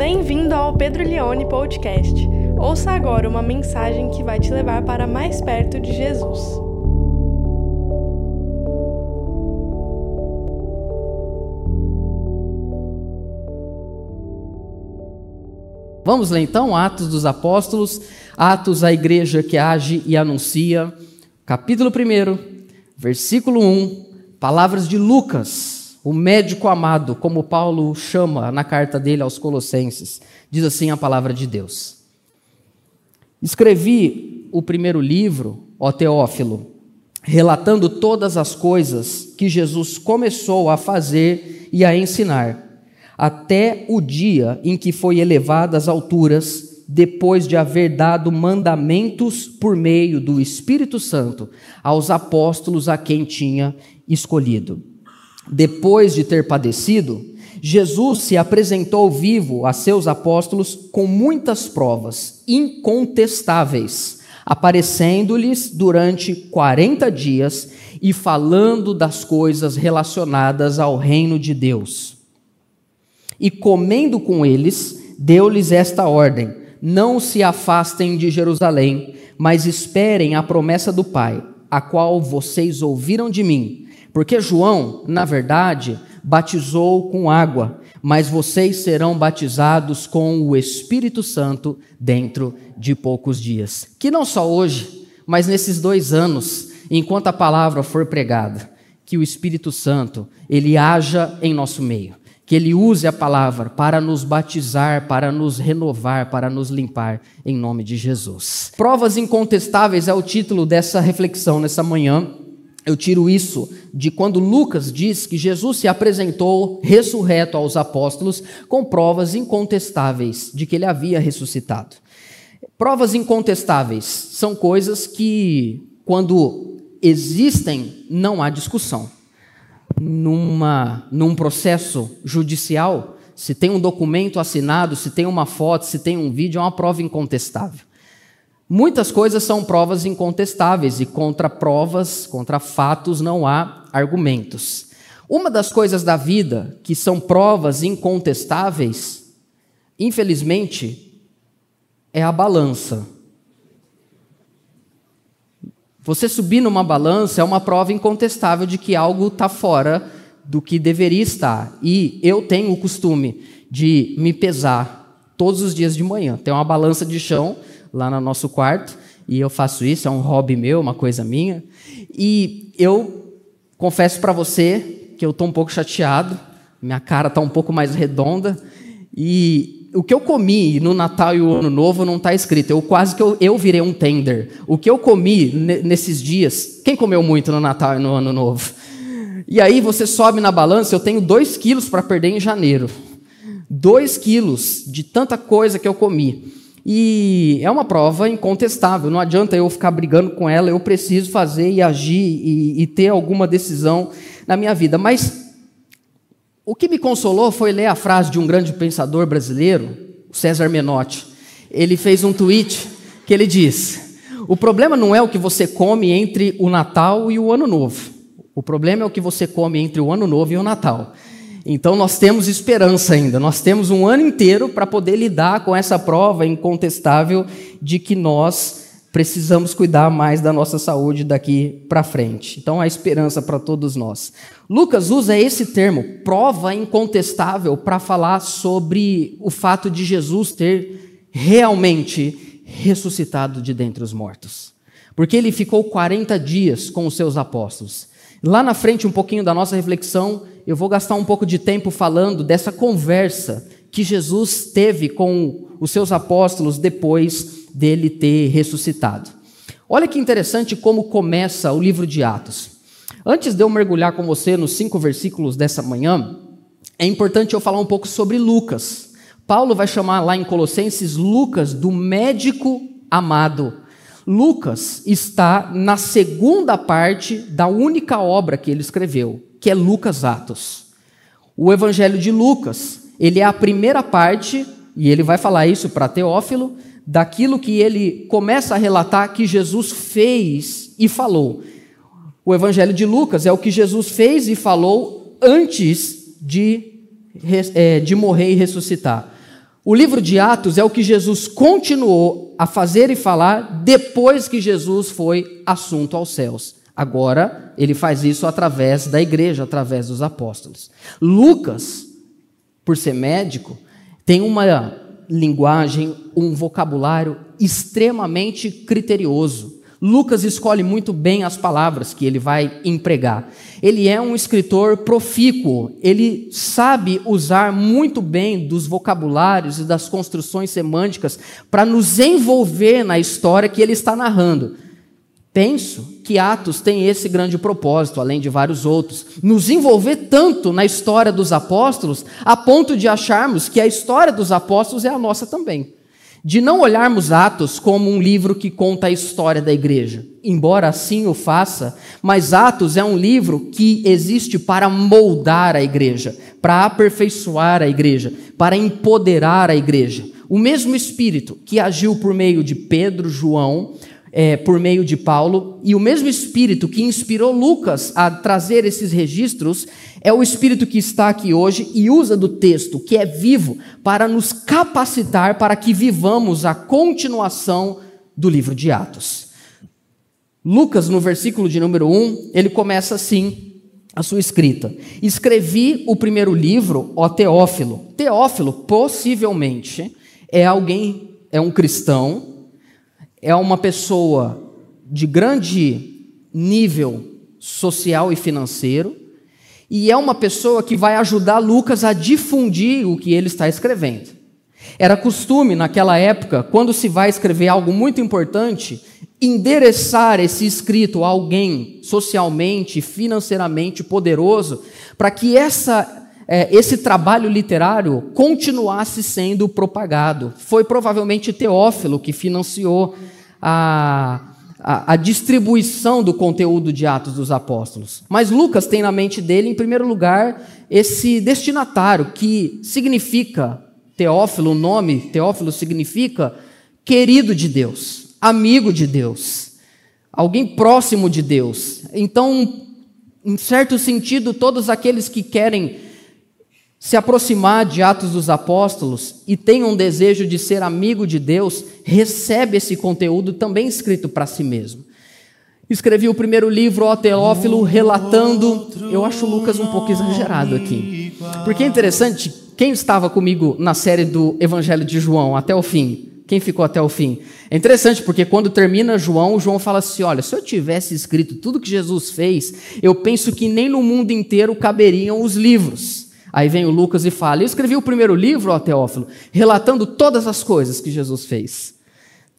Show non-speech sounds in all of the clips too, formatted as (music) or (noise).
Bem-vindo ao Pedro Leone Podcast. Ouça agora uma mensagem que vai te levar para mais perto de Jesus. Vamos ler então Atos dos Apóstolos, Atos a igreja que age e anuncia, capítulo 1, versículo 1, palavras de Lucas, o médico amado, como Paulo chama na carta dele aos Colossenses. Diz assim a palavra de Deus: Escrevi o primeiro livro, ó Teófilo, relatando todas as coisas que Jesus começou a fazer e a ensinar até o dia em que foi elevado às alturas, depois de haver dado mandamentos por meio do Espírito Santo aos apóstolos a quem tinha escolhido. Depois de ter padecido, Jesus se apresentou vivo a seus apóstolos com muitas provas incontestáveis, aparecendo-lhes durante 40 dias e falando das coisas relacionadas ao reino de Deus e comendo com eles, deu-lhes esta ordem: Não se afastem de Jerusalém, mas esperem a promessa do Pai, a qual vocês ouviram de mim. Porque João, na verdade, batizou com água, mas vocês serão batizados com o Espírito Santo dentro de poucos dias. Que não só hoje, mas nesses dois anos, enquanto a palavra for pregada, que o Espírito Santo ele haja em nosso meio que Ele use a palavra para nos batizar, para nos renovar, para nos limpar, em nome de Jesus. Provas incontestáveis é o título dessa reflexão nessa manhã. Eu tiro isso de quando Lucas diz que Jesus se apresentou ressurreto aos apóstolos com provas incontestáveis de que ele havia ressuscitado. Provas incontestáveis são coisas que, quando existem, não há discussão numa, num processo judicial, se tem um documento assinado, se tem uma foto, se tem um vídeo, é uma prova incontestável. Muitas coisas são provas incontestáveis e contra provas, contra fatos, não há argumentos. Uma das coisas da vida que são provas incontestáveis, infelizmente, é a balança. Você subir numa balança é uma prova incontestável de que algo está fora do que deveria estar. E eu tenho o costume de me pesar todos os dias de manhã. Tem uma balança de chão lá no nosso quarto e eu faço isso, é um hobby meu, uma coisa minha. E eu confesso para você que eu estou um pouco chateado, minha cara está um pouco mais redonda e o que eu comi no Natal e o Ano Novo não está escrito. Eu quase que eu, eu virei um tender. O que eu comi nesses dias, quem comeu muito no Natal e no Ano Novo? E aí você sobe na balança, eu tenho dois quilos para perder em janeiro. Dois quilos de tanta coisa que eu comi. E é uma prova incontestável. Não adianta eu ficar brigando com ela. Eu preciso fazer e agir e, e ter alguma decisão na minha vida. Mas o que me consolou foi ler a frase de um grande pensador brasileiro, César Menotti. Ele fez um tweet que ele diz: O problema não é o que você come entre o Natal e o Ano Novo. O problema é o que você come entre o Ano Novo e o Natal. Então nós temos esperança ainda, nós temos um ano inteiro para poder lidar com essa prova incontestável de que nós precisamos cuidar mais da nossa saúde daqui para frente. Então há esperança para todos nós. Lucas usa esse termo, prova incontestável, para falar sobre o fato de Jesus ter realmente ressuscitado de dentre os mortos. Porque ele ficou 40 dias com os seus apóstolos. Lá na frente, um pouquinho da nossa reflexão, eu vou gastar um pouco de tempo falando dessa conversa que Jesus teve com os seus apóstolos depois dele ter ressuscitado. Olha que interessante como começa o livro de Atos. Antes de eu mergulhar com você nos cinco versículos dessa manhã, é importante eu falar um pouco sobre Lucas. Paulo vai chamar lá em Colossenses Lucas do médico amado. Lucas está na segunda parte da única obra que ele escreveu, que é Lucas Atos. O Evangelho de Lucas, ele é a primeira parte, e ele vai falar isso para Teófilo, daquilo que ele começa a relatar que Jesus fez e falou. O Evangelho de Lucas é o que Jesus fez e falou antes de, é, de morrer e ressuscitar. O livro de Atos é o que Jesus continuou a fazer e falar depois que Jesus foi assunto aos céus. Agora, ele faz isso através da igreja, através dos apóstolos. Lucas, por ser médico, tem uma linguagem, um vocabulário extremamente criterioso. Lucas escolhe muito bem as palavras que ele vai empregar. Ele é um escritor profícuo, ele sabe usar muito bem dos vocabulários e das construções semânticas para nos envolver na história que ele está narrando. Penso que Atos tem esse grande propósito, além de vários outros, nos envolver tanto na história dos apóstolos, a ponto de acharmos que a história dos apóstolos é a nossa também de não olharmos Atos como um livro que conta a história da igreja, embora assim o faça, mas Atos é um livro que existe para moldar a igreja, para aperfeiçoar a igreja, para empoderar a igreja. O mesmo Espírito que agiu por meio de Pedro, João, é, por meio de Paulo, e o mesmo Espírito que inspirou Lucas a trazer esses registros, é o Espírito que está aqui hoje e usa do texto, que é vivo, para nos capacitar para que vivamos a continuação do livro de Atos. Lucas, no versículo de número 1, ele começa assim a sua escrita: Escrevi o primeiro livro, ó Teófilo. Teófilo, possivelmente, é alguém, é um cristão é uma pessoa de grande nível social e financeiro, e é uma pessoa que vai ajudar Lucas a difundir o que ele está escrevendo. Era costume naquela época, quando se vai escrever algo muito importante, endereçar esse escrito a alguém socialmente, financeiramente poderoso, para que essa, é, esse trabalho literário continuasse sendo propagado. Foi provavelmente Teófilo que financiou a, a, a, distribuição do conteúdo de Atos dos Apóstolos. Mas Lucas tem na mente dele, em primeiro lugar, esse destinatário, que significa, Teófilo, o nome Teófilo significa querido de Deus, amigo de Deus, alguém próximo de Deus. Então, em certo sentido, todos aqueles que querem se aproximar de Atos dos Apóstolos e tem um desejo de ser amigo de Deus, recebe esse conteúdo também escrito para si mesmo. Escrevi o primeiro livro, ó Teófilo, relatando. Eu acho Lucas um pouco exagerado aqui. Porque é interessante, quem estava comigo na série do Evangelho de João até o fim? Quem ficou até o fim? É interessante porque quando termina João, João fala assim: olha, se eu tivesse escrito tudo que Jesus fez, eu penso que nem no mundo inteiro caberiam os livros. Aí vem o Lucas e fala: Eu escrevi o primeiro livro, ó Teófilo, relatando todas as coisas que Jesus fez.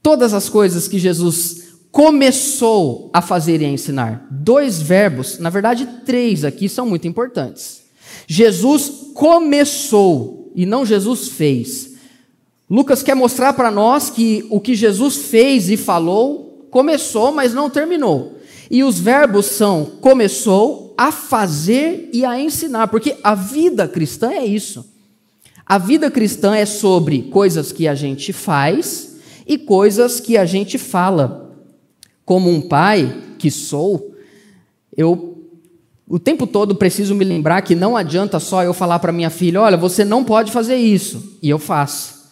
Todas as coisas que Jesus começou a fazer e a ensinar. Dois verbos, na verdade, três aqui são muito importantes. Jesus começou e não Jesus fez. Lucas quer mostrar para nós que o que Jesus fez e falou começou, mas não terminou. E os verbos são começou, a fazer e a ensinar, porque a vida cristã é isso. A vida cristã é sobre coisas que a gente faz e coisas que a gente fala. Como um pai que sou, eu o tempo todo preciso me lembrar que não adianta só eu falar para minha filha: olha, você não pode fazer isso, e eu faço.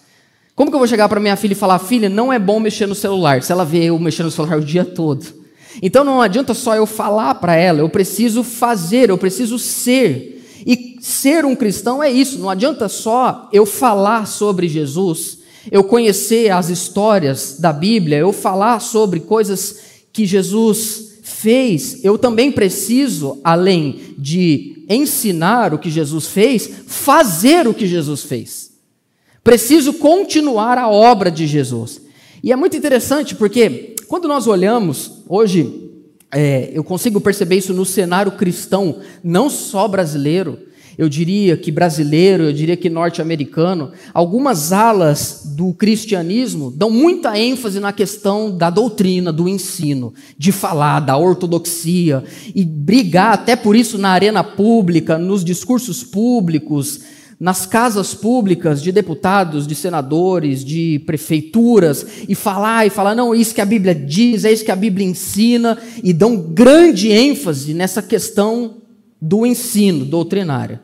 Como que eu vou chegar para minha filha e falar: filha, não é bom mexer no celular, se ela vê eu mexendo no celular o dia todo? Então não adianta só eu falar para ela, eu preciso fazer, eu preciso ser. E ser um cristão é isso, não adianta só eu falar sobre Jesus, eu conhecer as histórias da Bíblia, eu falar sobre coisas que Jesus fez, eu também preciso, além de ensinar o que Jesus fez, fazer o que Jesus fez. Preciso continuar a obra de Jesus. E é muito interessante porque quando nós olhamos, hoje, é, eu consigo perceber isso no cenário cristão, não só brasileiro, eu diria que brasileiro, eu diria que norte-americano, algumas alas do cristianismo dão muita ênfase na questão da doutrina, do ensino, de falar, da ortodoxia, e brigar até por isso na arena pública, nos discursos públicos, nas casas públicas de deputados, de senadores, de prefeituras e falar e falar, não, isso que a Bíblia diz, é isso que a Bíblia ensina, e dão grande ênfase nessa questão do ensino doutrinário.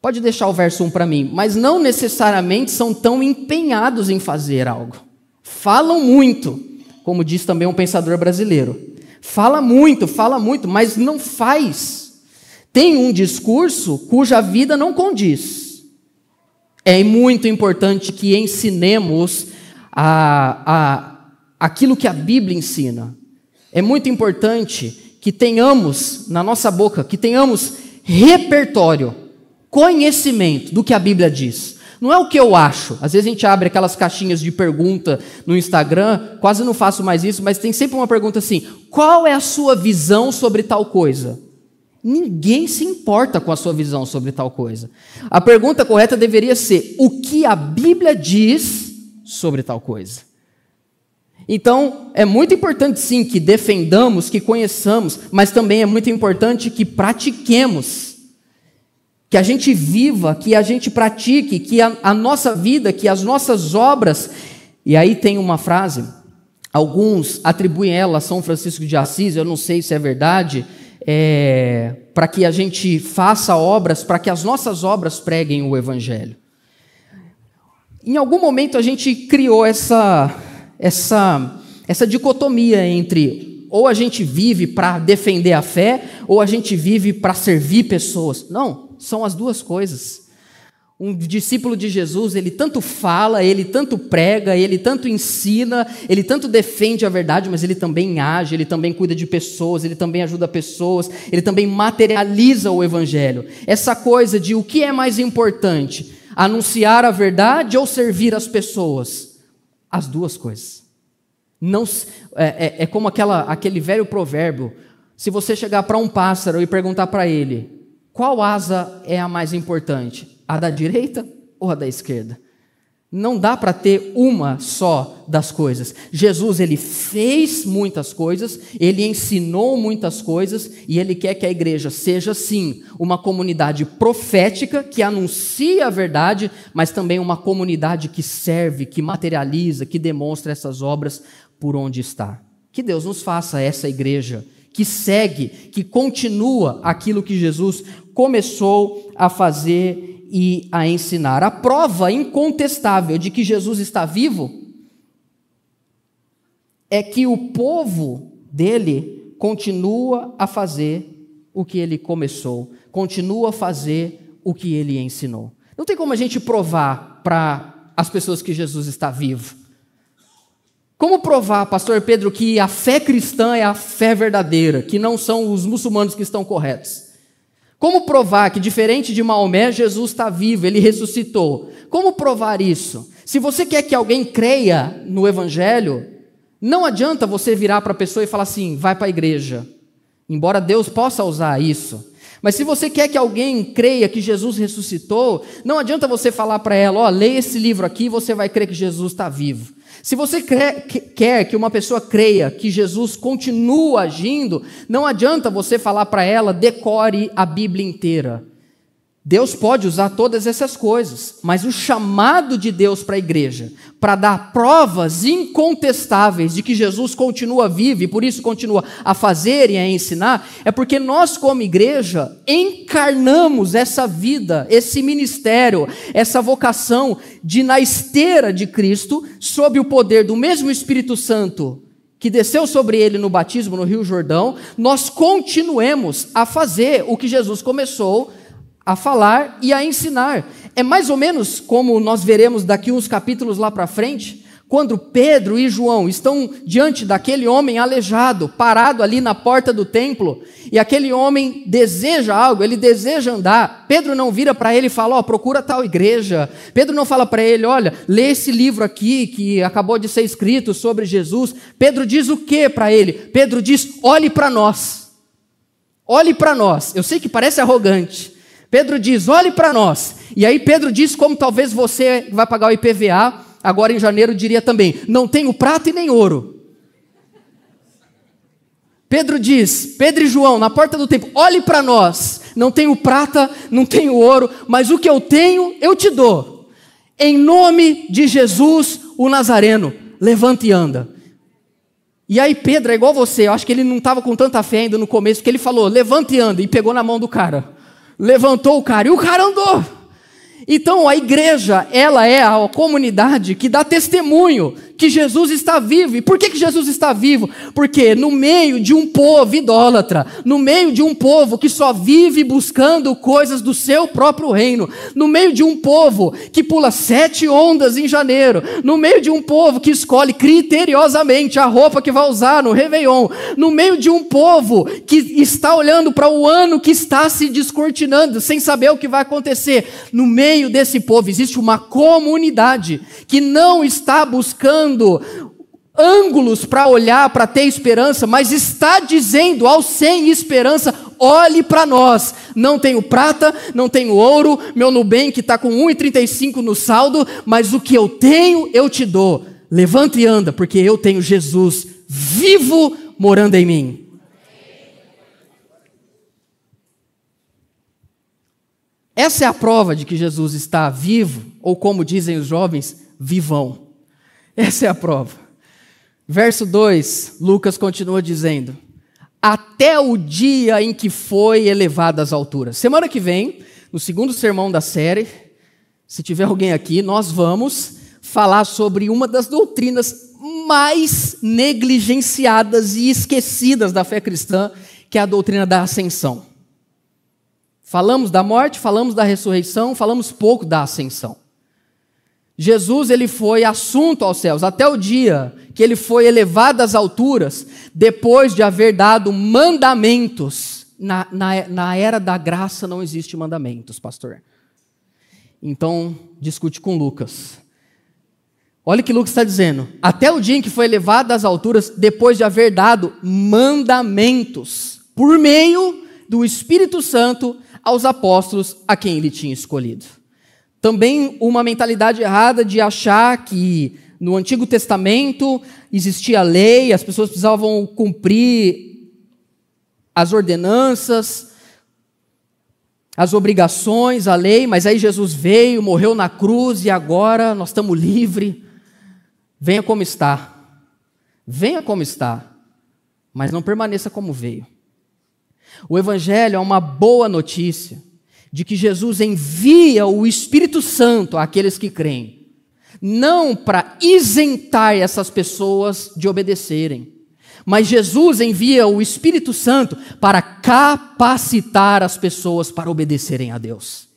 Pode deixar o verso 1 para mim, mas não necessariamente são tão empenhados em fazer algo. Falam muito, como diz também um pensador brasileiro. Fala muito, fala muito, mas não faz. Tem um discurso cuja vida não condiz. É muito importante que ensinemos a, a, aquilo que a Bíblia ensina. É muito importante que tenhamos na nossa boca, que tenhamos repertório, conhecimento do que a Bíblia diz. Não é o que eu acho. Às vezes a gente abre aquelas caixinhas de pergunta no Instagram, quase não faço mais isso, mas tem sempre uma pergunta assim: qual é a sua visão sobre tal coisa? Ninguém se importa com a sua visão sobre tal coisa. A pergunta correta deveria ser: o que a Bíblia diz sobre tal coisa? Então, é muito importante sim que defendamos, que conheçamos, mas também é muito importante que pratiquemos. Que a gente viva, que a gente pratique, que a, a nossa vida, que as nossas obras. E aí tem uma frase, alguns atribuem ela a São Francisco de Assis, eu não sei se é verdade, é, para que a gente faça obras, para que as nossas obras preguem o Evangelho. Em algum momento a gente criou essa essa, essa dicotomia entre ou a gente vive para defender a fé, ou a gente vive para servir pessoas. Não, são as duas coisas. Um discípulo de Jesus, ele tanto fala, ele tanto prega, ele tanto ensina, ele tanto defende a verdade, mas ele também age, ele também cuida de pessoas, ele também ajuda pessoas, ele também materializa o evangelho. Essa coisa de o que é mais importante, anunciar a verdade ou servir as pessoas? As duas coisas. Não, é, é, é como aquela, aquele velho provérbio. Se você chegar para um pássaro e perguntar para ele qual asa é a mais importante, a da direita ou a da esquerda? Não dá para ter uma só das coisas. Jesus, ele fez muitas coisas, ele ensinou muitas coisas e ele quer que a igreja seja sim uma comunidade profética que anuncia a verdade, mas também uma comunidade que serve, que materializa, que demonstra essas obras por onde está. Que Deus nos faça essa igreja que segue, que continua aquilo que Jesus começou a fazer e a ensinar. A prova incontestável de que Jesus está vivo é que o povo dele continua a fazer o que ele começou, continua a fazer o que ele ensinou. Não tem como a gente provar para as pessoas que Jesus está vivo. Como provar, pastor Pedro, que a fé cristã é a fé verdadeira, que não são os muçulmanos que estão corretos? Como provar que, diferente de Maomé, Jesus está vivo, ele ressuscitou? Como provar isso? Se você quer que alguém creia no Evangelho, não adianta você virar para a pessoa e falar assim: vai para a igreja. Embora Deus possa usar isso. Mas se você quer que alguém creia que Jesus ressuscitou, não adianta você falar para ela: ó, oh, leia esse livro aqui e você vai crer que Jesus está vivo. Se você quer que uma pessoa creia que Jesus continua agindo, não adianta você falar para ela, decore a Bíblia inteira. Deus pode usar todas essas coisas, mas o chamado de Deus para a igreja, para dar provas incontestáveis de que Jesus continua vivo e por isso continua a fazer e a ensinar, é porque nós, como igreja, encarnamos essa vida, esse ministério, essa vocação de, na esteira de Cristo, sob o poder do mesmo Espírito Santo que desceu sobre ele no batismo no Rio Jordão, nós continuemos a fazer o que Jesus começou a falar e a ensinar. É mais ou menos como nós veremos daqui uns capítulos lá para frente, quando Pedro e João estão diante daquele homem aleijado, parado ali na porta do templo, e aquele homem deseja algo, ele deseja andar. Pedro não vira para ele e fala: Ó, oh, procura tal igreja. Pedro não fala para ele: Olha, lê esse livro aqui que acabou de ser escrito sobre Jesus. Pedro diz o que para ele? Pedro diz: Olhe para nós. Olhe para nós. Eu sei que parece arrogante, Pedro diz: olhe para nós. E aí Pedro diz, como talvez você vai pagar o IPVA, agora em janeiro diria também: não tenho prata e nem ouro. Pedro diz, Pedro e João, na porta do templo, olhe para nós, não tenho prata, não tenho ouro, mas o que eu tenho, eu te dou. Em nome de Jesus, o Nazareno, levanta e anda. E aí Pedro é igual você, eu acho que ele não estava com tanta fé ainda no começo, porque ele falou, levanta e anda, e pegou na mão do cara. Levantou o cara e o cara andou. Então a igreja, ela é a comunidade que dá testemunho que Jesus está vivo. E por que, que Jesus está vivo? Porque no meio de um povo idólatra, no meio de um povo que só vive buscando coisas do seu próprio reino, no meio de um povo que pula sete ondas em janeiro, no meio de um povo que escolhe criteriosamente a roupa que vai usar no Réveillon, no meio de um povo que está olhando para o ano que está se descortinando, sem saber o que vai acontecer, no meio desse povo existe uma comunidade que não está buscando buscando ângulos para olhar, para ter esperança, mas está dizendo ao sem esperança: olhe para nós. Não tenho prata, não tenho ouro, meu Nubank está com 1,35 no saldo, mas o que eu tenho eu te dou. Levanta e anda, porque eu tenho Jesus vivo morando em mim. Essa é a prova de que Jesus está vivo, ou como dizem os jovens, vivão. Essa é a prova. Verso 2, Lucas continua dizendo: Até o dia em que foi elevado às alturas. Semana que vem, no segundo sermão da série, se tiver alguém aqui, nós vamos falar sobre uma das doutrinas mais negligenciadas e esquecidas da fé cristã, que é a doutrina da ascensão. Falamos da morte, falamos da ressurreição, falamos pouco da ascensão. Jesus ele foi assunto aos céus até o dia que ele foi elevado às alturas, depois de haver dado mandamentos. Na, na, na era da graça não existe mandamentos, pastor. Então, discute com Lucas. Olha o que Lucas está dizendo. Até o dia em que foi elevado às alturas, depois de haver dado mandamentos, por meio do Espírito Santo aos apóstolos a quem ele tinha escolhido. Também uma mentalidade errada de achar que no Antigo Testamento existia lei, as pessoas precisavam cumprir as ordenanças, as obrigações, a lei, mas aí Jesus veio, morreu na cruz e agora nós estamos livres. Venha como está. Venha como está, mas não permaneça como veio. O Evangelho é uma boa notícia de que Jesus envia o Espírito Santo àqueles que creem, não para isentar essas pessoas de obedecerem, mas Jesus envia o Espírito Santo para capacitar as pessoas para obedecerem a Deus.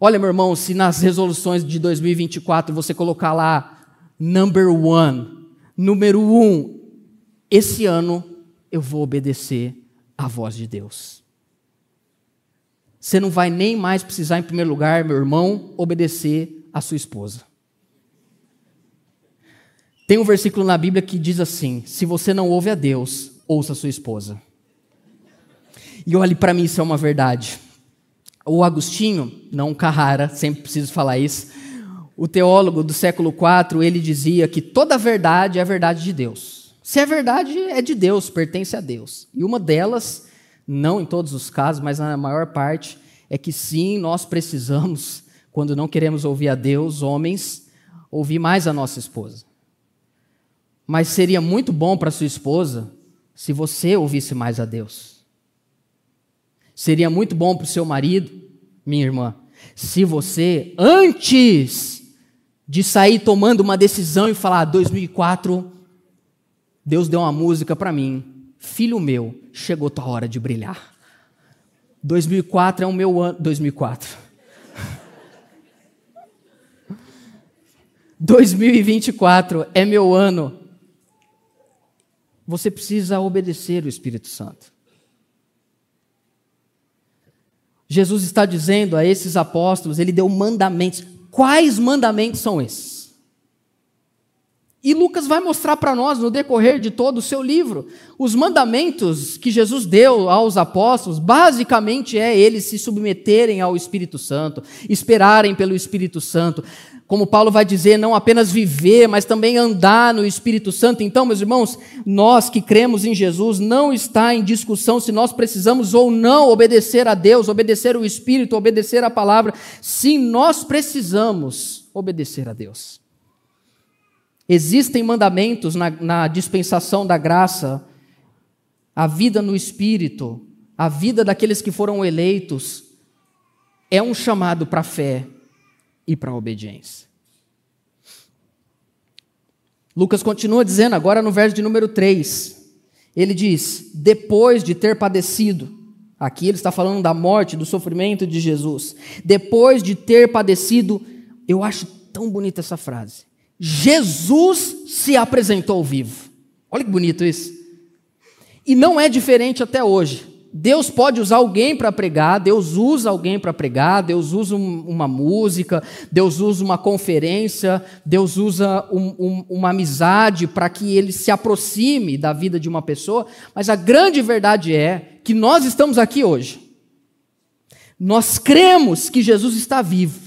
Olha, meu irmão, se nas resoluções de 2024 você colocar lá number one, número um, esse ano eu vou obedecer à voz de Deus. Você não vai nem mais precisar, em primeiro lugar, meu irmão, obedecer à sua esposa. Tem um versículo na Bíblia que diz assim: se você não ouve a Deus, ouça a sua esposa. E olhe, para mim isso é uma verdade. O Agostinho, não Carrara, sempre preciso falar isso, o teólogo do século IV, ele dizia que toda verdade é a verdade de Deus. Se é verdade, é de Deus, pertence a Deus. E uma delas não em todos os casos, mas na maior parte, é que sim, nós precisamos, quando não queremos ouvir a Deus, homens, ouvir mais a nossa esposa. Mas seria muito bom para sua esposa se você ouvisse mais a Deus. Seria muito bom para o seu marido, minha irmã, se você, antes de sair tomando uma decisão e falar, 2004, ah, Deus deu uma música para mim, Filho meu, chegou tua hora de brilhar. 2004 é o meu ano. 2004. 2024 é meu ano. Você precisa obedecer o Espírito Santo. Jesus está dizendo a esses apóstolos, ele deu mandamentos. Quais mandamentos são esses? E Lucas vai mostrar para nós, no decorrer de todo o seu livro, os mandamentos que Jesus deu aos apóstolos, basicamente é eles se submeterem ao Espírito Santo, esperarem pelo Espírito Santo. Como Paulo vai dizer, não apenas viver, mas também andar no Espírito Santo. Então, meus irmãos, nós que cremos em Jesus, não está em discussão se nós precisamos ou não obedecer a Deus, obedecer o Espírito, obedecer a palavra. Sim, nós precisamos obedecer a Deus. Existem mandamentos na, na dispensação da graça, a vida no espírito, a vida daqueles que foram eleitos é um chamado para a fé e para a obediência. Lucas continua dizendo, agora no verso de número 3, ele diz: depois de ter padecido, aqui ele está falando da morte, do sofrimento de Jesus, depois de ter padecido, eu acho tão bonita essa frase. Jesus se apresentou vivo. Olha que bonito isso. E não é diferente até hoje. Deus pode usar alguém para pregar, Deus usa alguém para pregar, Deus usa um, uma música, Deus usa uma conferência, Deus usa um, um, uma amizade para que ele se aproxime da vida de uma pessoa, mas a grande verdade é que nós estamos aqui hoje. Nós cremos que Jesus está vivo.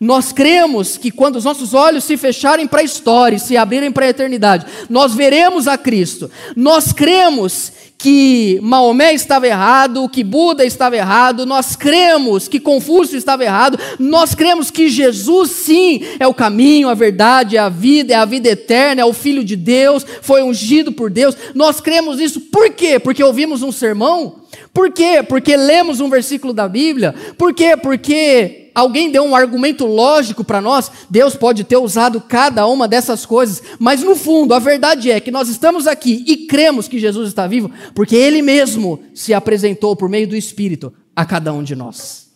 Nós cremos que quando os nossos olhos se fecharem para a história e se abrirem para a eternidade, nós veremos a Cristo. Nós cremos que Maomé estava errado, que Buda estava errado, nós cremos que Confúcio estava errado, nós cremos que Jesus sim é o caminho, a verdade, é a vida, é a vida eterna, é o Filho de Deus, foi ungido por Deus. Nós cremos nisso por quê? Porque ouvimos um sermão? Por quê? Porque lemos um versículo da Bíblia? Por quê? Porque alguém deu um argumento lógico para nós, Deus pode ter usado cada uma dessas coisas, mas no fundo, a verdade é que nós estamos aqui e cremos que Jesus está vivo, porque Ele mesmo se apresentou por meio do Espírito a cada um de nós.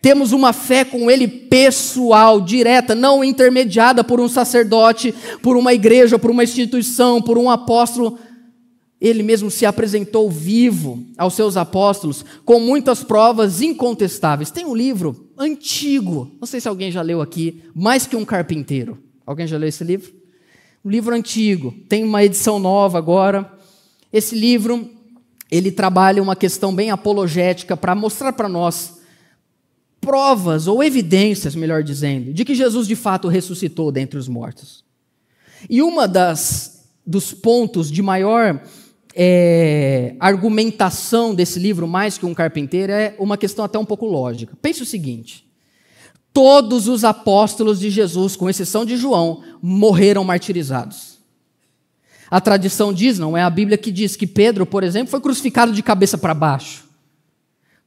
Temos uma fé com Ele pessoal, direta, não intermediada por um sacerdote, por uma igreja, por uma instituição, por um apóstolo ele mesmo se apresentou vivo aos seus apóstolos com muitas provas incontestáveis. Tem um livro antigo, não sei se alguém já leu aqui, Mais que um Carpinteiro. Alguém já leu esse livro? Um livro antigo, tem uma edição nova agora. Esse livro, ele trabalha uma questão bem apologética para mostrar para nós provas ou evidências, melhor dizendo, de que Jesus de fato ressuscitou dentre os mortos. E uma das dos pontos de maior é, argumentação desse livro, mais que um carpinteiro, é uma questão até um pouco lógica. Pense o seguinte: todos os apóstolos de Jesus, com exceção de João, morreram martirizados. A tradição diz, não é a Bíblia que diz, que Pedro, por exemplo, foi crucificado de cabeça para baixo.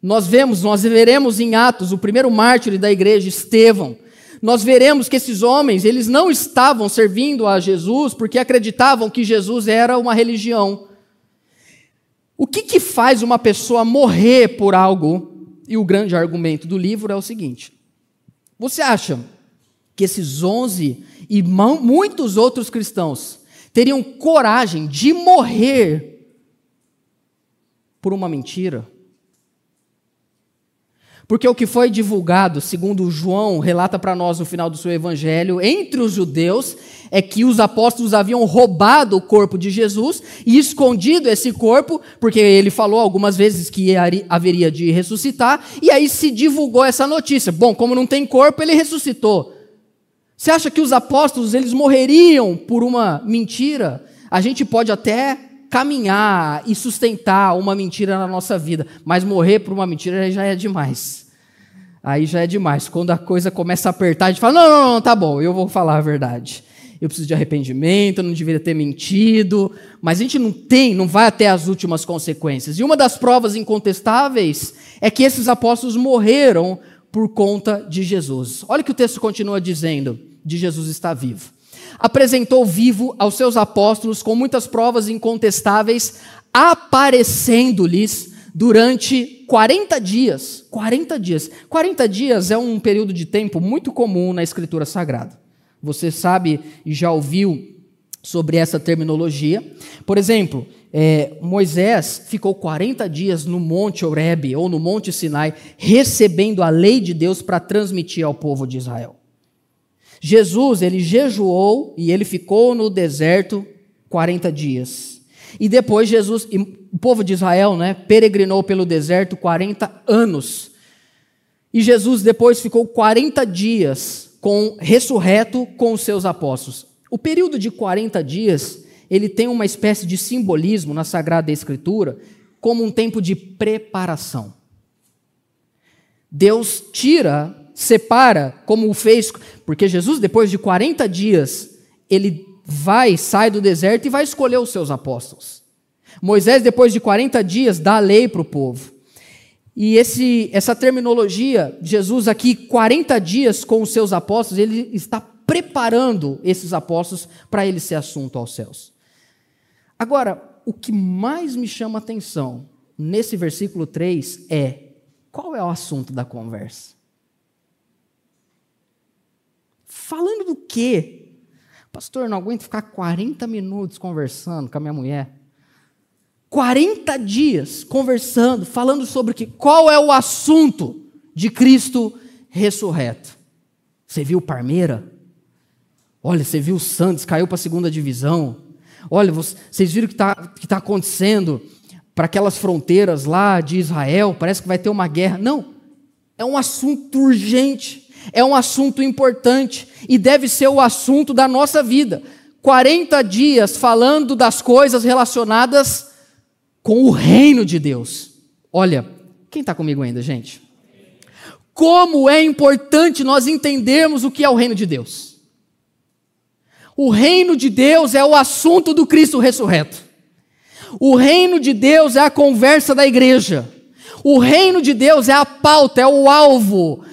Nós vemos, nós veremos em Atos o primeiro mártir da igreja, Estevão. Nós veremos que esses homens, eles não estavam servindo a Jesus porque acreditavam que Jesus era uma religião. O que, que faz uma pessoa morrer por algo? E o grande argumento do livro é o seguinte: você acha que esses onze e muitos outros cristãos teriam coragem de morrer por uma mentira? Porque o que foi divulgado, segundo João relata para nós no final do seu evangelho, entre os judeus, é que os apóstolos haviam roubado o corpo de Jesus e escondido esse corpo, porque ele falou algumas vezes que haveria de ressuscitar, e aí se divulgou essa notícia. Bom, como não tem corpo, ele ressuscitou. Você acha que os apóstolos eles morreriam por uma mentira? A gente pode até caminhar e sustentar uma mentira na nossa vida, mas morrer por uma mentira já é demais. Aí já é demais. Quando a coisa começa a apertar, a gente fala: não, não, não, tá bom, eu vou falar a verdade. Eu preciso de arrependimento, eu não deveria ter mentido, mas a gente não tem, não vai até as últimas consequências. E uma das provas incontestáveis é que esses apóstolos morreram por conta de Jesus. Olha que o texto continua dizendo: de Jesus está vivo apresentou vivo aos seus apóstolos com muitas provas incontestáveis, aparecendo-lhes durante 40 dias. 40 dias. 40 dias é um período de tempo muito comum na Escritura Sagrada. Você sabe e já ouviu sobre essa terminologia. Por exemplo, é, Moisés ficou 40 dias no Monte Horebe ou no Monte Sinai, recebendo a lei de Deus para transmitir ao povo de Israel. Jesus, ele jejuou e ele ficou no deserto 40 dias. E depois Jesus, e o povo de Israel, né, peregrinou pelo deserto 40 anos. E Jesus depois ficou 40 dias com ressurreto com os seus apóstolos. O período de 40 dias, ele tem uma espécie de simbolismo na Sagrada Escritura, como um tempo de preparação. Deus tira separa, como o fez, porque Jesus, depois de 40 dias, ele vai, sai do deserto e vai escolher os seus apóstolos. Moisés, depois de 40 dias, dá a lei para o povo. E esse, essa terminologia, Jesus aqui, 40 dias com os seus apóstolos, ele está preparando esses apóstolos para ele ser assunto aos céus. Agora, o que mais me chama atenção nesse versículo 3 é qual é o assunto da conversa? Falando do quê? Pastor, não aguento ficar 40 minutos conversando com a minha mulher. 40 dias conversando, falando sobre que, qual é o assunto de Cristo ressurreto. Você viu Parmeira? Olha, você viu o Santos, caiu para a segunda divisão. Olha, vocês viram o que está tá acontecendo para aquelas fronteiras lá de Israel? Parece que vai ter uma guerra. Não, é um assunto urgente, é um assunto importante e deve ser o assunto da nossa vida. 40 dias falando das coisas relacionadas com o reino de Deus. Olha, quem está comigo ainda, gente? Como é importante nós entendermos o que é o reino de Deus. O reino de Deus é o assunto do Cristo ressurreto. O reino de Deus é a conversa da igreja. O reino de Deus é a pauta, é o alvo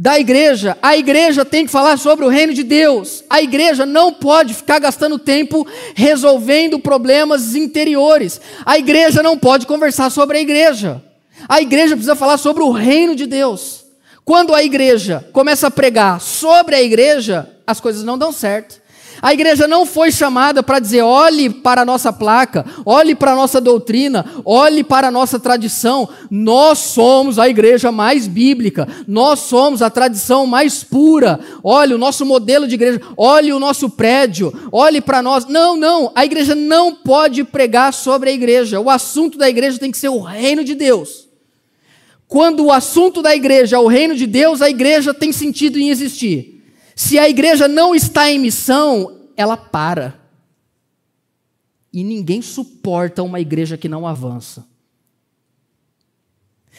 da igreja. A igreja tem que falar sobre o reino de Deus. A igreja não pode ficar gastando tempo resolvendo problemas interiores. A igreja não pode conversar sobre a igreja. A igreja precisa falar sobre o reino de Deus. Quando a igreja começa a pregar sobre a igreja, as coisas não dão certo. A igreja não foi chamada para dizer: olhe para a nossa placa, olhe para a nossa doutrina, olhe para a nossa tradição. Nós somos a igreja mais bíblica, nós somos a tradição mais pura. Olhe o nosso modelo de igreja, olhe o nosso prédio, olhe para nós. Não, não, a igreja não pode pregar sobre a igreja. O assunto da igreja tem que ser o reino de Deus. Quando o assunto da igreja é o reino de Deus, a igreja tem sentido em existir. Se a igreja não está em missão, ela para. E ninguém suporta uma igreja que não avança.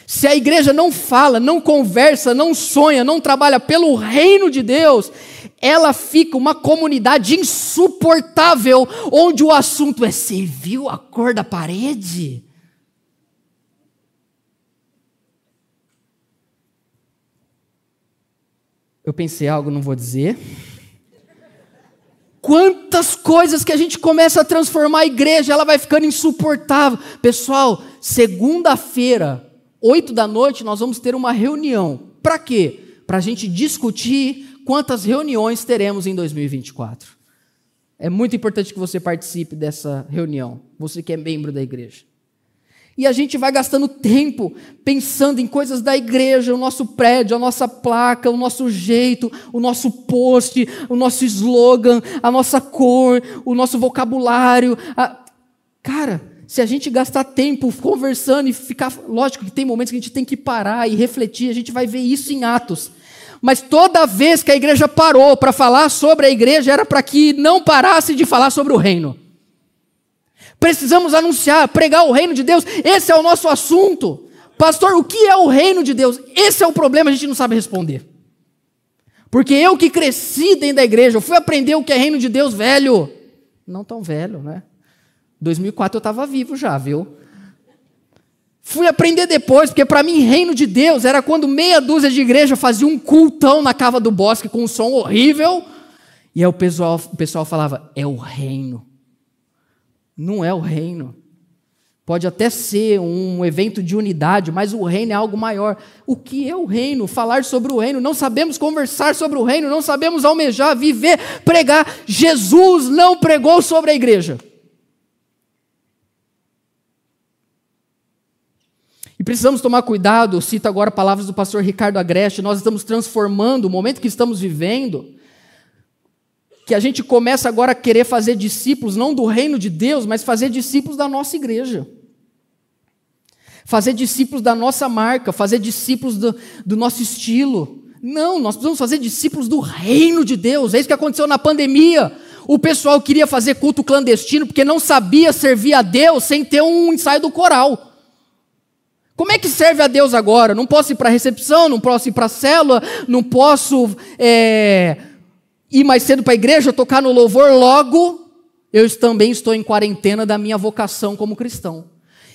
Se a igreja não fala, não conversa, não sonha, não trabalha pelo reino de Deus, ela fica uma comunidade insuportável, onde o assunto é: você viu a cor da parede? Eu pensei algo, não vou dizer. Quantas coisas que a gente começa a transformar a igreja, ela vai ficando insuportável. Pessoal, segunda-feira, oito da noite, nós vamos ter uma reunião. Para quê? Para a gente discutir quantas reuniões teremos em 2024. É muito importante que você participe dessa reunião, você que é membro da igreja. E a gente vai gastando tempo pensando em coisas da igreja, o nosso prédio, a nossa placa, o nosso jeito, o nosso post, o nosso slogan, a nossa cor, o nosso vocabulário. A... Cara, se a gente gastar tempo conversando e ficar. Lógico que tem momentos que a gente tem que parar e refletir, a gente vai ver isso em Atos. Mas toda vez que a igreja parou para falar sobre a igreja, era para que não parasse de falar sobre o reino. Precisamos anunciar, pregar o reino de Deus. Esse é o nosso assunto. Pastor, o que é o reino de Deus? Esse é o problema, a gente não sabe responder. Porque eu que cresci dentro da igreja, eu fui aprender o que é reino de Deus velho. Não tão velho, né? 2004 eu estava vivo já, viu? Fui aprender depois, porque para mim reino de Deus era quando meia dúzia de igreja fazia um cultão na cava do bosque com um som horrível, e aí o pessoal, o pessoal falava, é o reino não é o reino. Pode até ser um evento de unidade, mas o reino é algo maior. O que é o reino? Falar sobre o reino. Não sabemos conversar sobre o reino, não sabemos almejar, viver, pregar. Jesus não pregou sobre a igreja. E precisamos tomar cuidado, cito agora palavras do pastor Ricardo Agreste, nós estamos transformando o momento que estamos vivendo que a gente começa agora a querer fazer discípulos, não do reino de Deus, mas fazer discípulos da nossa igreja. Fazer discípulos da nossa marca, fazer discípulos do, do nosso estilo. Não, nós precisamos fazer discípulos do reino de Deus. É isso que aconteceu na pandemia. O pessoal queria fazer culto clandestino porque não sabia servir a Deus sem ter um ensaio do coral. Como é que serve a Deus agora? Não posso ir para a recepção, não posso ir para a célula, não posso é, ir mais cedo para a igreja, tocar no louvor, logo eu também estou em quarentena da minha vocação como cristão.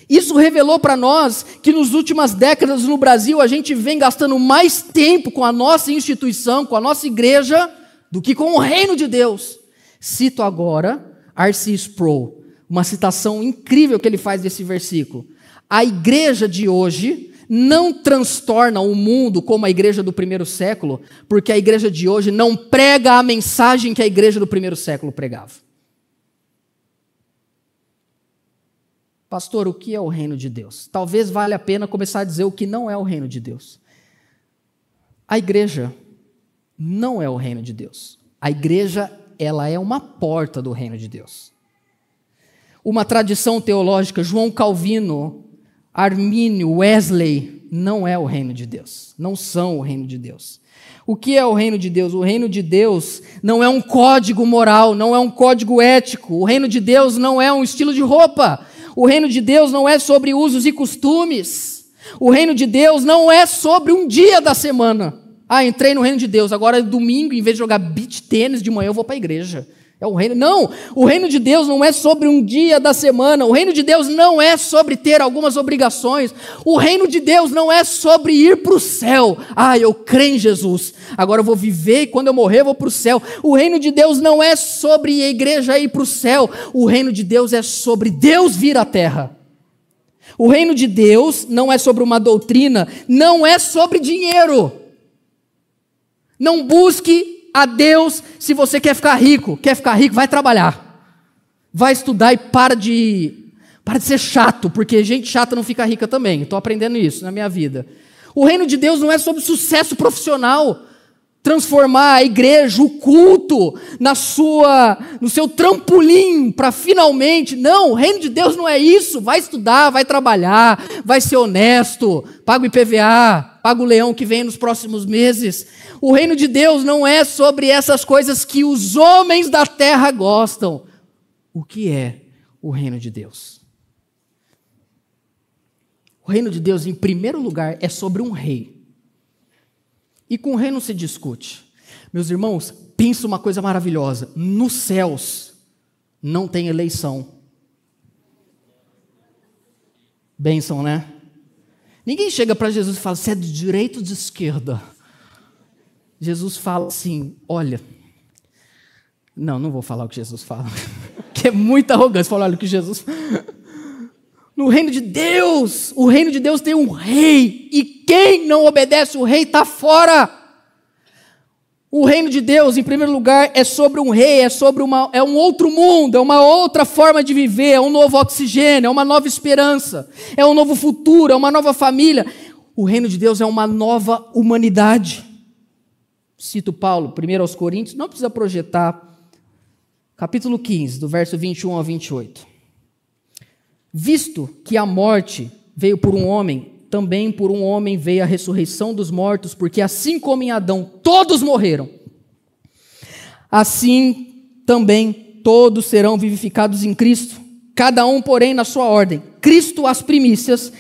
Isso revelou para nós que nos últimas décadas no Brasil a gente vem gastando mais tempo com a nossa instituição, com a nossa igreja, do que com o reino de Deus. Cito agora R.C. Sproul, uma citação incrível que ele faz desse versículo. A igreja de hoje não transtorna o mundo como a igreja do primeiro século, porque a igreja de hoje não prega a mensagem que a igreja do primeiro século pregava. Pastor, o que é o reino de Deus? Talvez valha a pena começar a dizer o que não é o reino de Deus. A igreja não é o reino de Deus. A igreja, ela é uma porta do reino de Deus. Uma tradição teológica, João Calvino, Armínio, Wesley, não é o reino de Deus. Não são o reino de Deus. O que é o reino de Deus? O reino de Deus não é um código moral, não é um código ético. O reino de Deus não é um estilo de roupa. O reino de Deus não é sobre usos e costumes. O reino de Deus não é sobre um dia da semana. Ah, entrei no reino de Deus, agora é domingo, em vez de jogar beach tênis de manhã, eu vou para a igreja. É o reino. Não, o reino de Deus não é sobre um dia da semana. O reino de Deus não é sobre ter algumas obrigações. O reino de Deus não é sobre ir para o céu. Ah, eu creio em Jesus. Agora eu vou viver e quando eu morrer eu vou para o céu. O reino de Deus não é sobre a igreja ir para o céu. O reino de Deus é sobre Deus vir à terra. O reino de Deus não é sobre uma doutrina, não é sobre dinheiro. Não busque a Deus se você quer ficar rico. Quer ficar rico? Vai trabalhar. Vai estudar e para de para de ser chato, porque gente chata não fica rica também. Estou aprendendo isso na minha vida. O reino de Deus não é sobre sucesso profissional. Transformar a igreja, o culto, na sua, no seu trampolim para finalmente. Não, o reino de Deus não é isso. Vai estudar, vai trabalhar, vai ser honesto, paga o IPVA, paga o leão que vem nos próximos meses. O reino de Deus não é sobre essas coisas que os homens da terra gostam. O que é o reino de Deus? O reino de Deus, em primeiro lugar, é sobre um rei. E com o rei não se discute. Meus irmãos, pensa uma coisa maravilhosa: nos céus não tem eleição. Bênção, né? Ninguém chega para Jesus e fala: você é de direita ou de esquerda? Jesus fala assim: olha. Não, não vou falar o que Jesus fala, (laughs) que é muita arrogância falar o que Jesus. No reino de Deus, o reino de Deus tem um rei, e quem não obedece o rei está fora. O reino de Deus, em primeiro lugar, é sobre um rei, é sobre uma, é um outro mundo, é uma outra forma de viver, é um novo oxigênio, é uma nova esperança, é um novo futuro, é uma nova família. O reino de Deus é uma nova humanidade. Cito Paulo, 1 aos Coríntios, não precisa projetar. Capítulo 15, do verso 21 ao 28. Visto que a morte veio por um homem, também por um homem veio a ressurreição dos mortos, porque assim como em Adão todos morreram, assim também todos serão vivificados em Cristo, cada um, porém, na sua ordem. Cristo as primícias,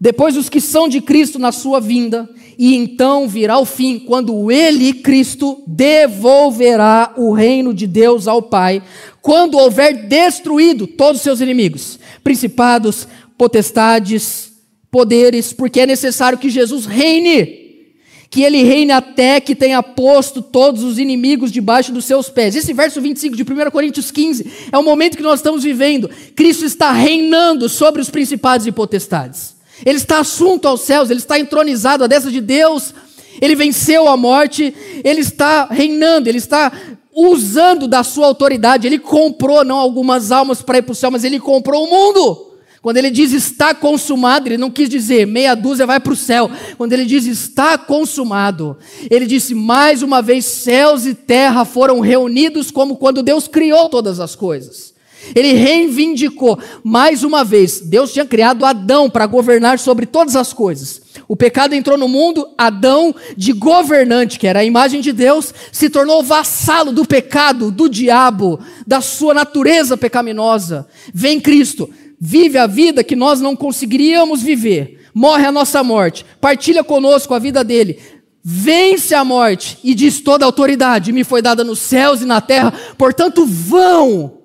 depois os que são de Cristo na sua vinda, e então virá o fim, quando ele, Cristo, devolverá o reino de Deus ao Pai, quando houver destruído todos os seus inimigos, principados, potestades, poderes, porque é necessário que Jesus reine, que ele reine até que tenha posto todos os inimigos debaixo dos seus pés. Esse verso 25 de 1 Coríntios 15 é o momento que nós estamos vivendo. Cristo está reinando sobre os principados e potestades. Ele está assunto aos céus, ele está entronizado à destra de Deus, ele venceu a morte, ele está reinando, ele está usando da sua autoridade. Ele comprou não algumas almas para ir para o céu, mas ele comprou o mundo. Quando ele diz está consumado, ele não quis dizer meia dúzia vai para o céu. Quando ele diz está consumado, ele disse mais uma vez: céus e terra foram reunidos como quando Deus criou todas as coisas. Ele reivindicou mais uma vez. Deus tinha criado Adão para governar sobre todas as coisas. O pecado entrou no mundo, Adão, de governante, que era a imagem de Deus, se tornou vassalo do pecado, do diabo, da sua natureza pecaminosa. Vem Cristo, vive a vida que nós não conseguiríamos viver, morre a nossa morte, partilha conosco a vida dele, vence a morte e diz: toda a autoridade me foi dada nos céus e na terra, portanto, vão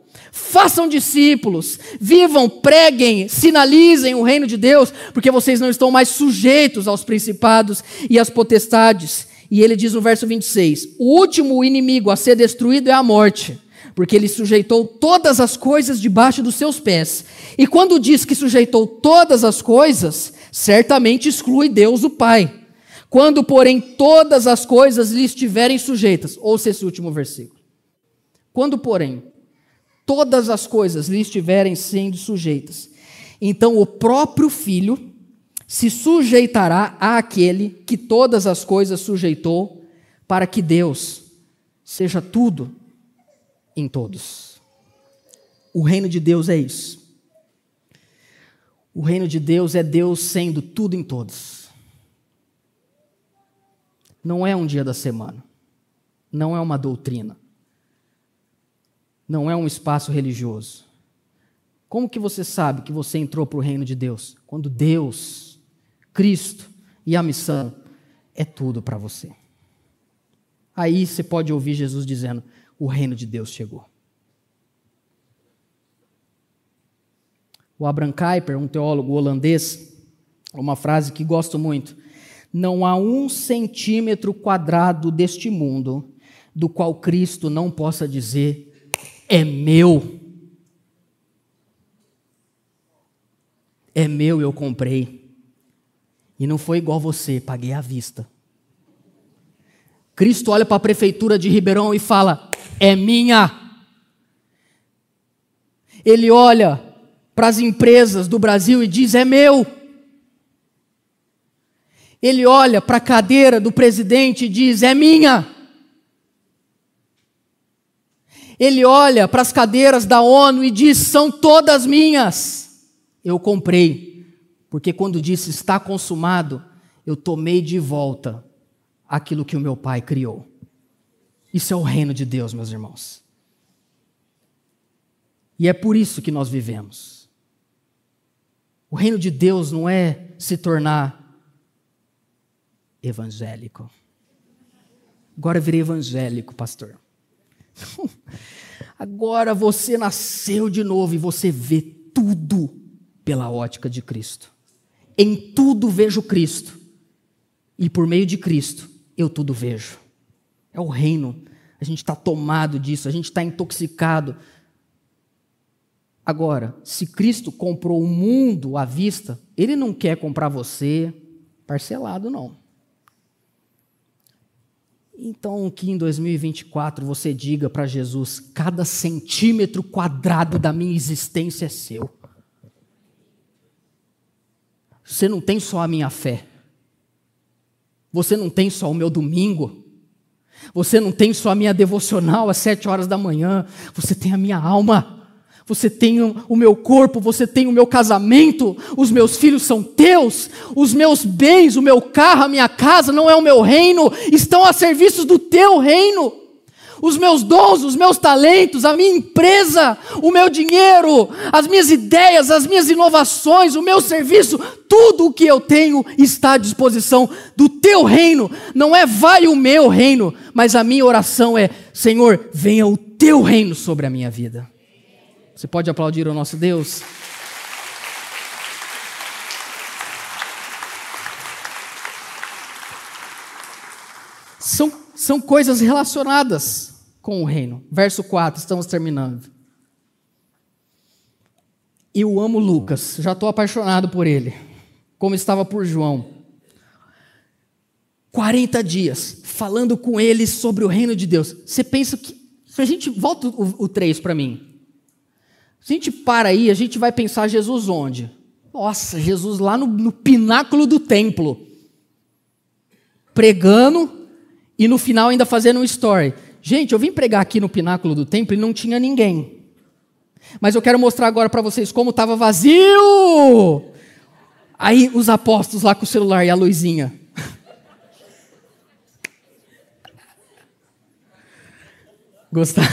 façam discípulos, vivam, preguem, sinalizem o reino de Deus, porque vocês não estão mais sujeitos aos principados e às potestades. E ele diz no verso 26: O último inimigo a ser destruído é a morte, porque ele sujeitou todas as coisas debaixo dos seus pés. E quando diz que sujeitou todas as coisas, certamente exclui Deus o Pai. Quando, porém, todas as coisas lhe estiverem sujeitas, ouça esse último versículo. Quando, porém, todas as coisas lhe estiverem sendo sujeitas, então o próprio Filho se sujeitará àquele que todas as coisas sujeitou, para que Deus seja tudo em todos. O reino de Deus é isso. O reino de Deus é Deus sendo tudo em todos. Não é um dia da semana. Não é uma doutrina. Não é um espaço religioso. Como que você sabe que você entrou para o reino de Deus? Quando Deus, Cristo e a missão é tudo para você. Aí você pode ouvir Jesus dizendo: o reino de Deus chegou. O Abraham Kuyper, um teólogo holandês, uma frase que gosto muito: Não há um centímetro quadrado deste mundo do qual Cristo não possa dizer: é meu. É meu, eu comprei. E não foi igual você, paguei à vista. Cristo olha para a prefeitura de Ribeirão e fala: é minha. Ele olha para as empresas do Brasil e diz: é meu. Ele olha para a cadeira do presidente e diz: é minha. Ele olha para as cadeiras da ONU e diz: são todas minhas. Eu comprei, porque quando disse está consumado, eu tomei de volta aquilo que o meu pai criou. Isso é o reino de Deus, meus irmãos. E é por isso que nós vivemos. O reino de Deus não é se tornar evangélico. Agora eu virei evangélico, pastor. Agora você nasceu de novo e você vê tudo pela ótica de Cristo. Em tudo vejo Cristo. E por meio de Cristo eu tudo vejo. É o reino. A gente está tomado disso, a gente está intoxicado. Agora, se Cristo comprou o mundo à vista, Ele não quer comprar você parcelado, não. Então, que em 2024 você diga para Jesus: cada centímetro quadrado da minha existência é seu. Você não tem só a minha fé. Você não tem só o meu domingo. Você não tem só a minha devocional às sete horas da manhã, você tem a minha alma, você tem o meu corpo, você tem o meu casamento, os meus filhos são teus, os meus bens, o meu carro, a minha casa, não é o meu reino, estão a serviço do teu reino os meus dons, os meus talentos, a minha empresa, o meu dinheiro, as minhas ideias, as minhas inovações, o meu serviço, tudo o que eu tenho está à disposição do teu reino. Não é vai o meu reino, mas a minha oração é: Senhor, venha o teu reino sobre a minha vida. Você pode aplaudir o nosso Deus? São, são coisas relacionadas com o reino. Verso 4, estamos terminando. Eu amo Lucas, já estou apaixonado por ele, como estava por João. 40 dias falando com ele sobre o reino de Deus. Você pensa que. Se a gente. Volta o, o 3 para mim. Se a gente para aí, a gente vai pensar Jesus onde? Nossa, Jesus lá no, no pináculo do templo. Pregando e no final ainda fazendo um story. Gente, eu vim pregar aqui no pináculo do templo e não tinha ninguém. Mas eu quero mostrar agora para vocês como estava vazio. Aí os apóstolos lá com o celular e a luzinha. (laughs) Gostar?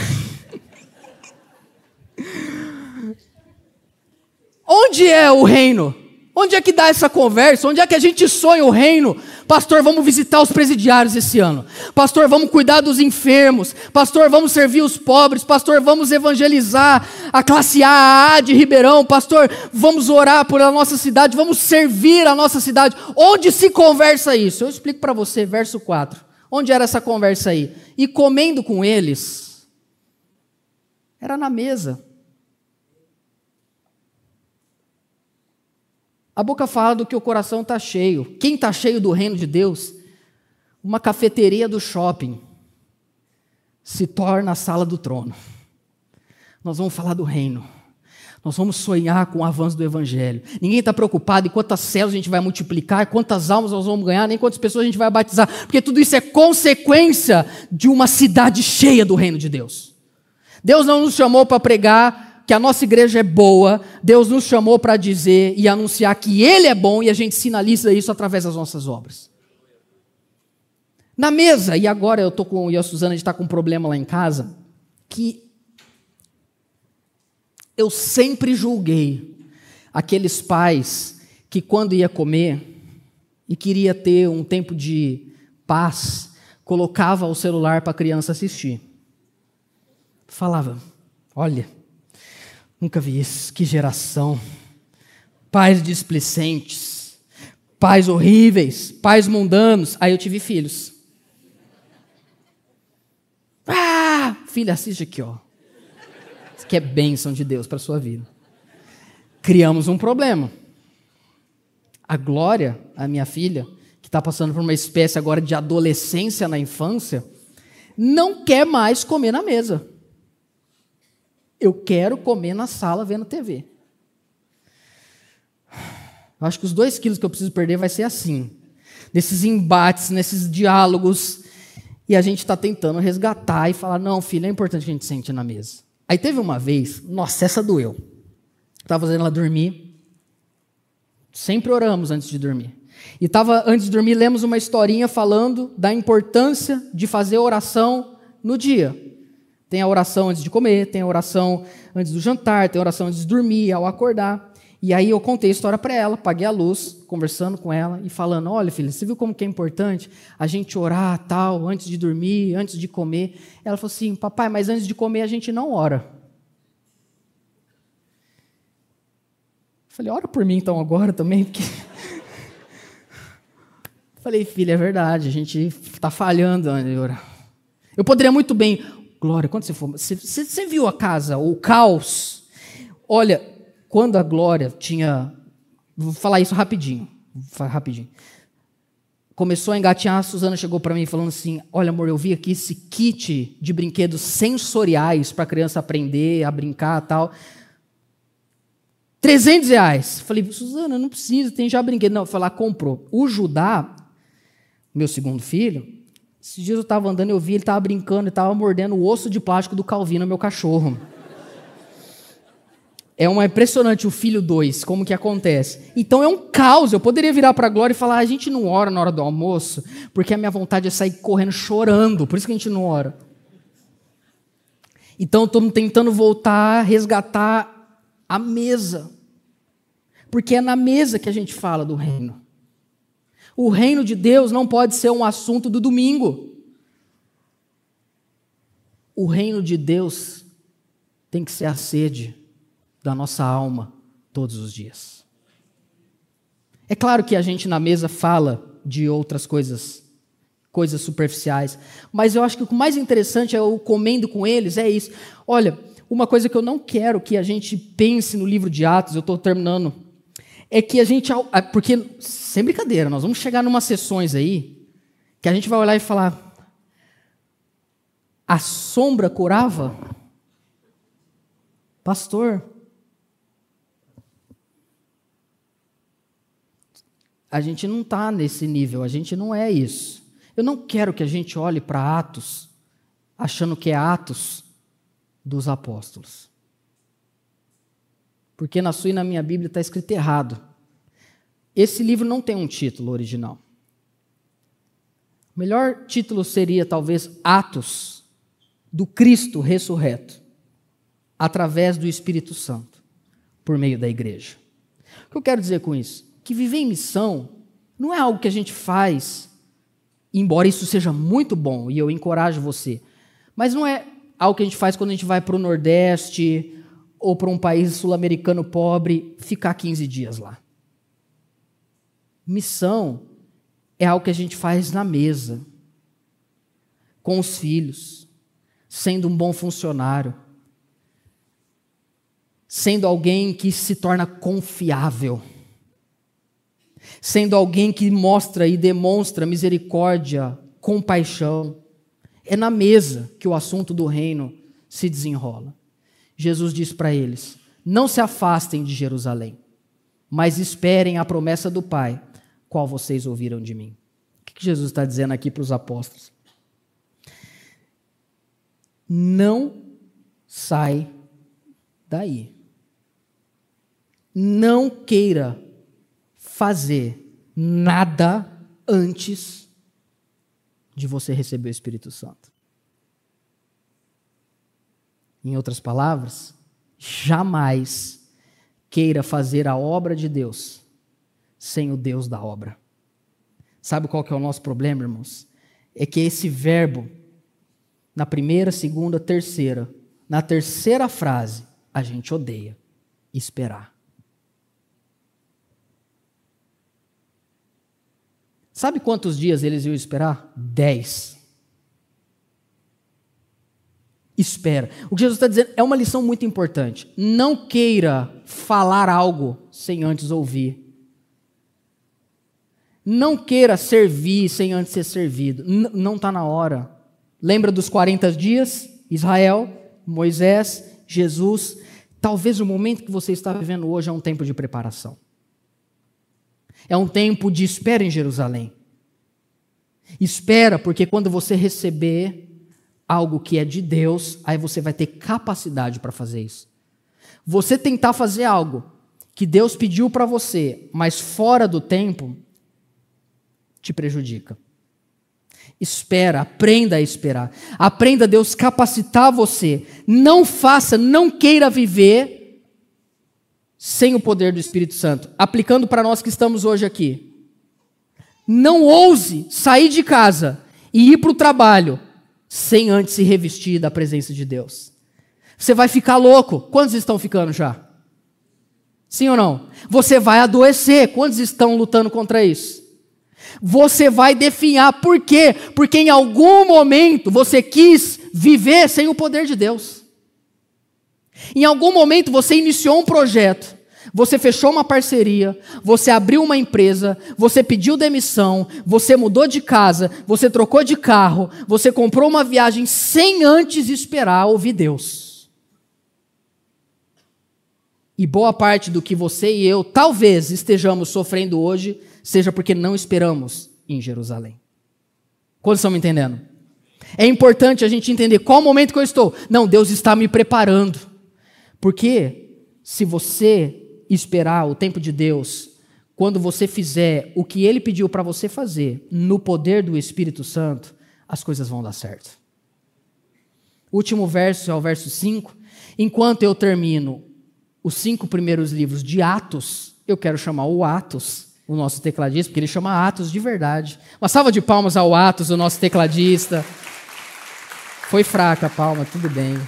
Onde é o reino? Onde é que dá essa conversa? Onde é que a gente sonha o reino? Pastor, vamos visitar os presidiários esse ano. Pastor, vamos cuidar dos enfermos. Pastor, vamos servir os pobres. Pastor, vamos evangelizar a classe A, A de Ribeirão. Pastor, vamos orar por a nossa cidade. Vamos servir a nossa cidade. Onde se conversa isso? Eu explico para você, verso 4. Onde era essa conversa aí? E comendo com eles, era na mesa. A boca fala do que o coração está cheio. Quem está cheio do reino de Deus? Uma cafeteria do shopping se torna a sala do trono. Nós vamos falar do reino. Nós vamos sonhar com o avanço do Evangelho. Ninguém está preocupado em quantas células a gente vai multiplicar, quantas almas nós vamos ganhar, nem quantas pessoas a gente vai batizar, porque tudo isso é consequência de uma cidade cheia do reino de Deus. Deus não nos chamou para pregar que a nossa igreja é boa, Deus nos chamou para dizer e anunciar que Ele é bom e a gente sinaliza isso através das nossas obras. Na mesa, e agora eu estou com, e a Suzana está com um problema lá em casa, que eu sempre julguei aqueles pais que quando ia comer e queria ter um tempo de paz, colocava o celular para a criança assistir. Falava: "Olha, Nunca vi isso. Que geração. Pais displicentes. Pais horríveis. Pais mundanos. Aí eu tive filhos. Ah! Filha, assiste aqui, ó. Isso aqui é bênção de Deus para sua vida. Criamos um problema. A Glória, a minha filha, que está passando por uma espécie agora de adolescência na infância, não quer mais comer na mesa. Eu quero comer na sala vendo TV. Acho que os dois quilos que eu preciso perder vai ser assim. Nesses embates, nesses diálogos. E a gente está tentando resgatar e falar: não, filho, é importante que a gente sente na mesa. Aí teve uma vez, nossa, essa doeu. Estava fazendo ela dormir. Sempre oramos antes de dormir. E estava, antes de dormir, lemos uma historinha falando da importância de fazer oração no dia. Tem a oração antes de comer, tem a oração antes do jantar, tem a oração antes de dormir, ao acordar. E aí eu contei a história para ela, paguei a luz, conversando com ela e falando: "Olha, filha, você viu como que é importante a gente orar tal antes de dormir, antes de comer?" Ela falou assim: "Papai, mas antes de comer a gente não ora." Falei: "Ora por mim então agora também, porque (laughs) Falei: "Filha, é verdade, a gente está falhando antes de orar." Eu poderia muito bem Glória, quando você for. Você, você viu a casa, o caos? Olha, quando a Glória tinha. Vou falar isso rapidinho. rapidinho. Começou a engatinhar, a Suzana chegou para mim falando assim: Olha, amor, eu vi aqui esse kit de brinquedos sensoriais para a criança aprender a brincar tal. 300 reais. Falei, Suzana, não precisa, tem já brinquedo. Não, foi lá, comprou. O Judá, meu segundo filho, esses dias eu estava andando, eu vi ele estava brincando e estava mordendo o osso de plástico do Calvino, meu cachorro. É uma impressionante o filho 2, como que acontece. Então é um caos. Eu poderia virar para a Glória e falar: a gente não ora na hora do almoço, porque a minha vontade é sair correndo chorando, por isso que a gente não ora. Então estou tentando voltar, resgatar a mesa. Porque é na mesa que a gente fala do reino. O reino de Deus não pode ser um assunto do domingo. O reino de Deus tem que ser a sede da nossa alma todos os dias. É claro que a gente na mesa fala de outras coisas, coisas superficiais, mas eu acho que o mais interessante é o comendo com eles, é isso. Olha, uma coisa que eu não quero que a gente pense no livro de Atos, eu estou terminando é que a gente. É, porque, sem brincadeira, nós vamos chegar numa sessões aí que a gente vai olhar e falar. A sombra curava? Pastor. A gente não está nesse nível, a gente não é isso. Eu não quero que a gente olhe para Atos achando que é Atos dos apóstolos. Porque na sua e na minha Bíblia está escrito errado. Esse livro não tem um título original. O melhor título seria talvez Atos do Cristo ressurreto, através do Espírito Santo, por meio da igreja. O que eu quero dizer com isso? Que viver em missão Não é algo que a gente faz, embora isso seja muito bom e eu encorajo você, mas não é algo que a gente faz quando a gente vai para o Nordeste ou para um país sul-americano pobre ficar 15 dias lá. Missão é algo que a gente faz na mesa, com os filhos, sendo um bom funcionário, sendo alguém que se torna confiável, sendo alguém que mostra e demonstra misericórdia, compaixão. É na mesa que o assunto do reino se desenrola. Jesus diz para eles: Não se afastem de Jerusalém, mas esperem a promessa do Pai, qual vocês ouviram de mim. O que Jesus está dizendo aqui para os apóstolos? Não sai daí. Não queira fazer nada antes de você receber o Espírito Santo. Em outras palavras, jamais queira fazer a obra de Deus sem o Deus da obra. Sabe qual que é o nosso problema, irmãos? É que esse verbo, na primeira, segunda, terceira, na terceira frase, a gente odeia esperar. Sabe quantos dias eles iam esperar? Dez espera. O que Jesus está dizendo é uma lição muito importante. Não queira falar algo sem antes ouvir. Não queira servir sem antes ser servido. N não está na hora. Lembra dos 40 dias? Israel, Moisés, Jesus. Talvez o momento que você está vivendo hoje é um tempo de preparação. É um tempo de espera em Jerusalém. Espera, porque quando você receber, algo que é de Deus, aí você vai ter capacidade para fazer isso. Você tentar fazer algo que Deus pediu para você, mas fora do tempo, te prejudica. Espera, aprenda a esperar. Aprenda Deus capacitar você. Não faça, não queira viver sem o poder do Espírito Santo. Aplicando para nós que estamos hoje aqui. Não ouse sair de casa e ir para o trabalho sem antes se revestir da presença de Deus. Você vai ficar louco. Quantos estão ficando já? Sim ou não? Você vai adoecer. Quantos estão lutando contra isso? Você vai definhar. Por quê? Porque em algum momento você quis viver sem o poder de Deus. Em algum momento você iniciou um projeto você fechou uma parceria, você abriu uma empresa, você pediu demissão, você mudou de casa, você trocou de carro, você comprou uma viagem sem antes esperar ouvir Deus. E boa parte do que você e eu talvez estejamos sofrendo hoje seja porque não esperamos em Jerusalém. Quantos estão me entendendo? É importante a gente entender qual momento que eu estou. Não, Deus está me preparando. Porque se você esperar o tempo de Deus, quando você fizer o que ele pediu para você fazer, no poder do Espírito Santo, as coisas vão dar certo. Último verso é o verso 5. Enquanto eu termino os cinco primeiros livros de Atos, eu quero chamar o Atos, o nosso tecladista, porque ele chama Atos de verdade. Uma salva de palmas ao Atos, o nosso tecladista. Foi fraca a palma, tudo bem. Eu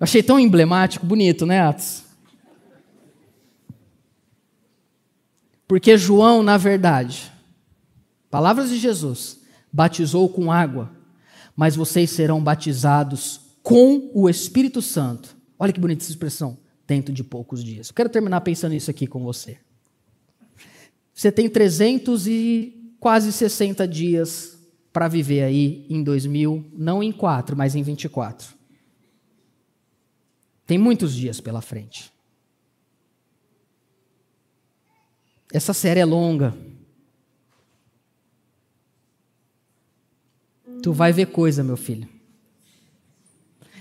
achei tão emblemático, bonito, né, Atos? Porque João, na verdade, palavras de Jesus, batizou com água, mas vocês serão batizados com o Espírito Santo. Olha que bonita essa expressão, dentro de poucos dias. Eu quero terminar pensando isso aqui com você. Você tem 300 e quase 60 dias para viver aí em 2000, não em 4, mas em 24. Tem muitos dias pela frente. Essa série é longa. Tu vai ver coisa, meu filho.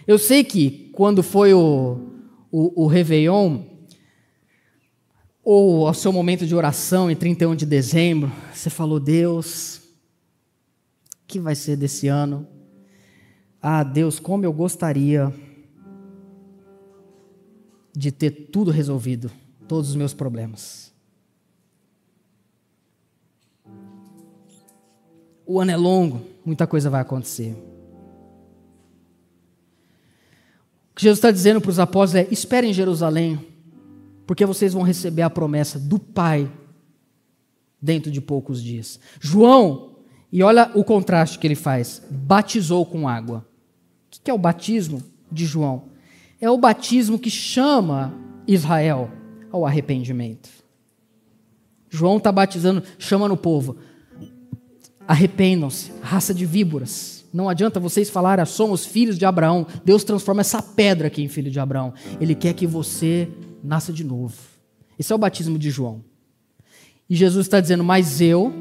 Eu sei que quando foi o, o, o Réveillon, ou o seu momento de oração em 31 de dezembro, você falou, Deus, o que vai ser desse ano? Ah, Deus, como eu gostaria de ter tudo resolvido, todos os meus problemas. O ano é longo, muita coisa vai acontecer. O que Jesus está dizendo para os apóstolos é: esperem em Jerusalém, porque vocês vão receber a promessa do Pai dentro de poucos dias. João, e olha o contraste que ele faz: batizou com água. O que é o batismo de João? É o batismo que chama Israel ao arrependimento. João está batizando, chama no povo: arrependam-se, raça de víboras. Não adianta vocês falarem, ah, somos filhos de Abraão. Deus transforma essa pedra aqui em filho de Abraão. Ele quer que você nasça de novo. Esse é o batismo de João. E Jesus está dizendo, mas eu,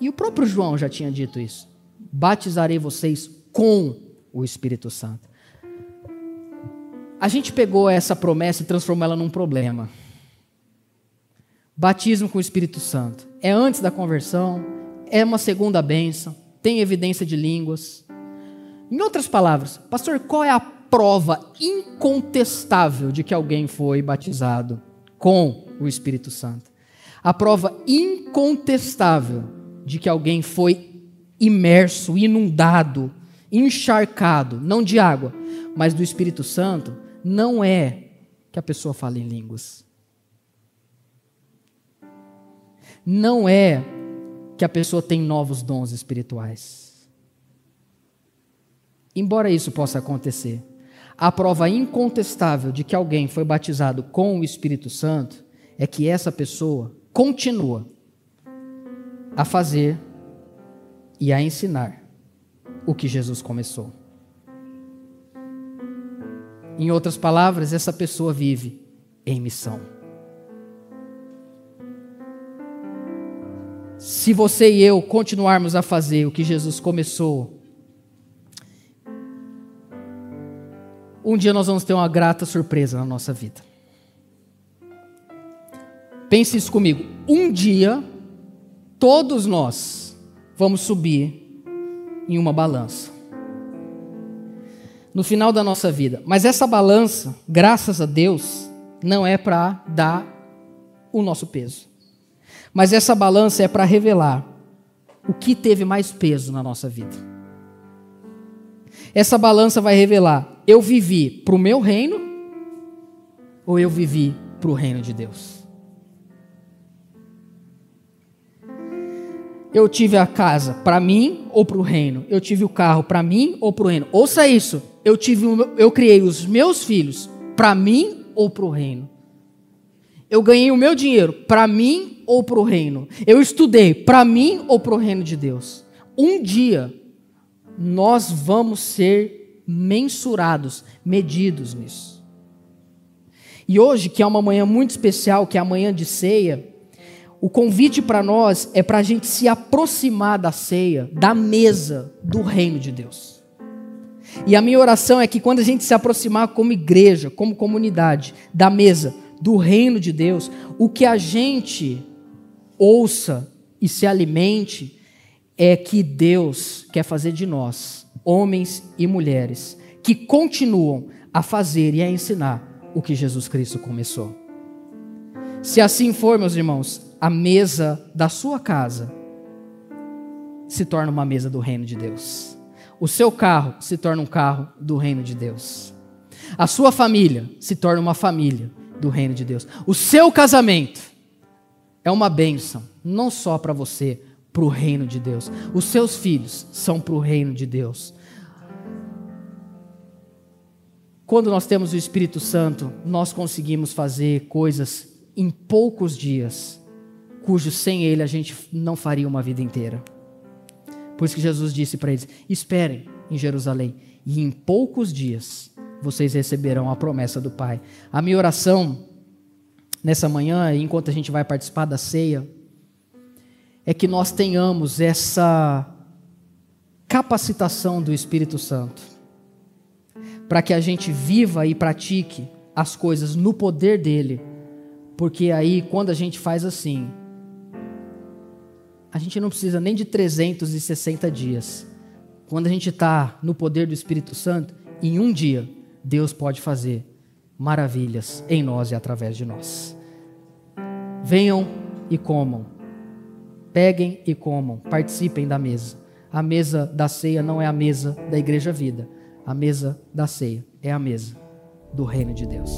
e o próprio João já tinha dito isso, batizarei vocês com o Espírito Santo. A gente pegou essa promessa e transformou ela num problema. Batismo com o Espírito Santo. É antes da conversão, é uma segunda bênção, tem evidência de línguas. Em outras palavras, pastor, qual é a prova incontestável de que alguém foi batizado com o Espírito Santo? A prova incontestável de que alguém foi imerso, inundado, encharcado, não de água, mas do Espírito Santo, não é que a pessoa fale em línguas. Não é que a pessoa tem novos dons espirituais. Embora isso possa acontecer, a prova incontestável de que alguém foi batizado com o Espírito Santo é que essa pessoa continua a fazer e a ensinar o que Jesus começou. Em outras palavras, essa pessoa vive em missão. Se você e eu continuarmos a fazer o que Jesus começou, um dia nós vamos ter uma grata surpresa na nossa vida. Pense isso comigo. Um dia, todos nós vamos subir em uma balança. No final da nossa vida. Mas essa balança, graças a Deus, não é para dar o nosso peso. Mas essa balança é para revelar o que teve mais peso na nossa vida. Essa balança vai revelar: eu vivi para o meu reino ou eu vivi para o reino de Deus? Eu tive a casa para mim ou para o reino? Eu tive o carro para mim ou para o reino? Ouça isso. Eu tive, eu criei os meus filhos para mim ou para o reino? Eu ganhei o meu dinheiro para mim ou para o reino? Eu estudei para mim ou para o reino de Deus? Um dia nós vamos ser mensurados, medidos nisso. E hoje, que é uma manhã muito especial, que é a manhã de ceia, o convite para nós é para a gente se aproximar da ceia, da mesa do reino de Deus. E a minha oração é que quando a gente se aproximar como igreja, como comunidade, da mesa do reino de Deus, o que a gente ouça e se alimente é que Deus quer fazer de nós, homens e mulheres, que continuam a fazer e a ensinar o que Jesus Cristo começou. Se assim for, meus irmãos, a mesa da sua casa se torna uma mesa do reino de Deus. O seu carro se torna um carro do reino de Deus. A sua família se torna uma família do reino de Deus. O seu casamento é uma bênção, não só para você, para o reino de Deus. Os seus filhos são para o reino de Deus. Quando nós temos o Espírito Santo, nós conseguimos fazer coisas em poucos dias, cujo sem Ele a gente não faria uma vida inteira. Por isso que Jesus disse para eles: esperem em Jerusalém, e em poucos dias vocês receberão a promessa do Pai. A minha oração nessa manhã, enquanto a gente vai participar da ceia, é que nós tenhamos essa capacitação do Espírito Santo, para que a gente viva e pratique as coisas no poder dele, porque aí, quando a gente faz assim, a gente não precisa nem de 360 dias. Quando a gente está no poder do Espírito Santo, em um dia, Deus pode fazer maravilhas em nós e através de nós. Venham e comam Peguem e comam, participem da mesa. A mesa da ceia não é a mesa da Igreja Vida. A mesa da ceia é a mesa do reino de Deus.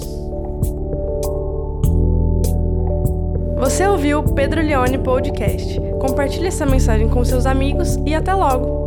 Você ouviu o Pedro Leone Podcast. Compartilhe essa mensagem com seus amigos e até logo!